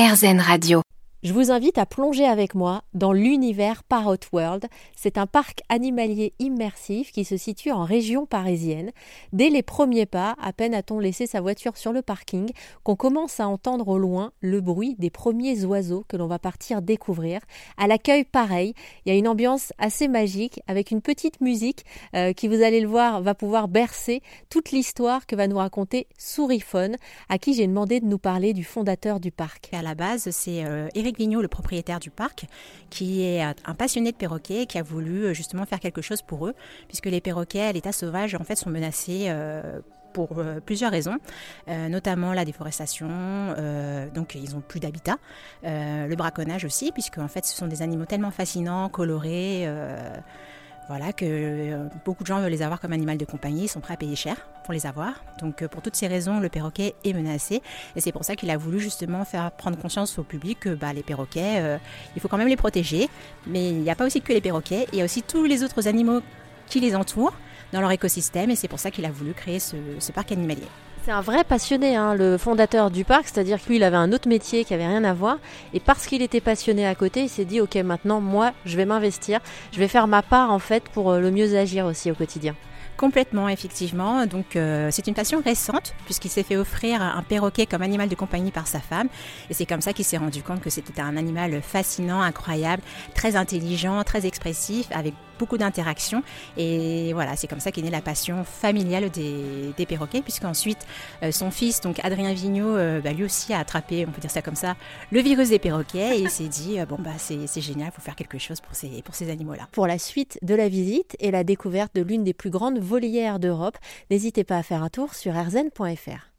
RZN Radio. Je vous invite à plonger avec moi dans l'univers Parrot World. C'est un parc animalier immersif qui se situe en région parisienne. Dès les premiers pas, à peine a-t-on laissé sa voiture sur le parking, qu'on commence à entendre au loin le bruit des premiers oiseaux que l'on va partir découvrir. À l'accueil, pareil, il y a une ambiance assez magique avec une petite musique euh, qui, vous allez le voir, va pouvoir bercer toute l'histoire que va nous raconter Souriphone, à qui j'ai demandé de nous parler du fondateur du parc. À la base, c'est euh, Eric Le propriétaire du parc, qui est un passionné de perroquets, qui a voulu euh, justement faire quelque chose pour eux, puisque les perroquets à l'état sauvage en fait sont menacés. Euh, pour euh, plusieurs raisons, notamment la déforestation, donc ils n'ont plus d'habitat, le braconnage aussi, puisque en fait ce sont des animaux tellement fascinants, colorés, voilà, que euh, beaucoup de gens veulent les avoir comme animal de compagnie, ils sont prêts à payer cher pour les avoir. Donc euh, pour toutes ces raisons, le perroquet est menacé. Et c'est pour ça qu'il a voulu justement faire prendre conscience au public que bah, les perroquets, euh, il faut quand même les protéger. Mais il n'y a pas aussi que les perroquets, il y a aussi tous les autres animaux qui les entourent dans leur écosystème. Et c'est pour ça qu'il a voulu créer ce parc animalier. C'est un vrai passionné, hein, le fondateur du parc, c'est-à-dire que lui, il avait un autre métier qui avait rien à voir. Et parce qu'il était passionné à côté, il s'est dit, ok, maintenant, moi, je vais m'investir, je vais faire ma part, en fait, pour euh, le mieux agir aussi au quotidien. Complètement, effectivement. Donc, euh, c'est une passion récente, puisqu'il s'est fait offrir un perroquet comme animal de compagnie par sa femme. Et c'est comme ça qu'il s'est rendu compte que c'était un animal fascinant, incroyable, très intelligent, très expressif, avec beaucoup d'interactions. Et voilà, c'est comme ça qu'est née la passion familiale des, perroquets, puisqu'ensuite, euh, son fils, donc Adrien Vigneault, euh, bah, lui aussi a attrapé, on peut dire ça comme ça, le virus des perroquets. Et il s'est dit, bon, bah, c'est génial, il faut faire quelque chose pour ces, animaux-là. Pour la suite de la visite et la découverte de l'une des plus grandes volière d'Europe. N'hésitez pas à faire un tour sur rzn.fr.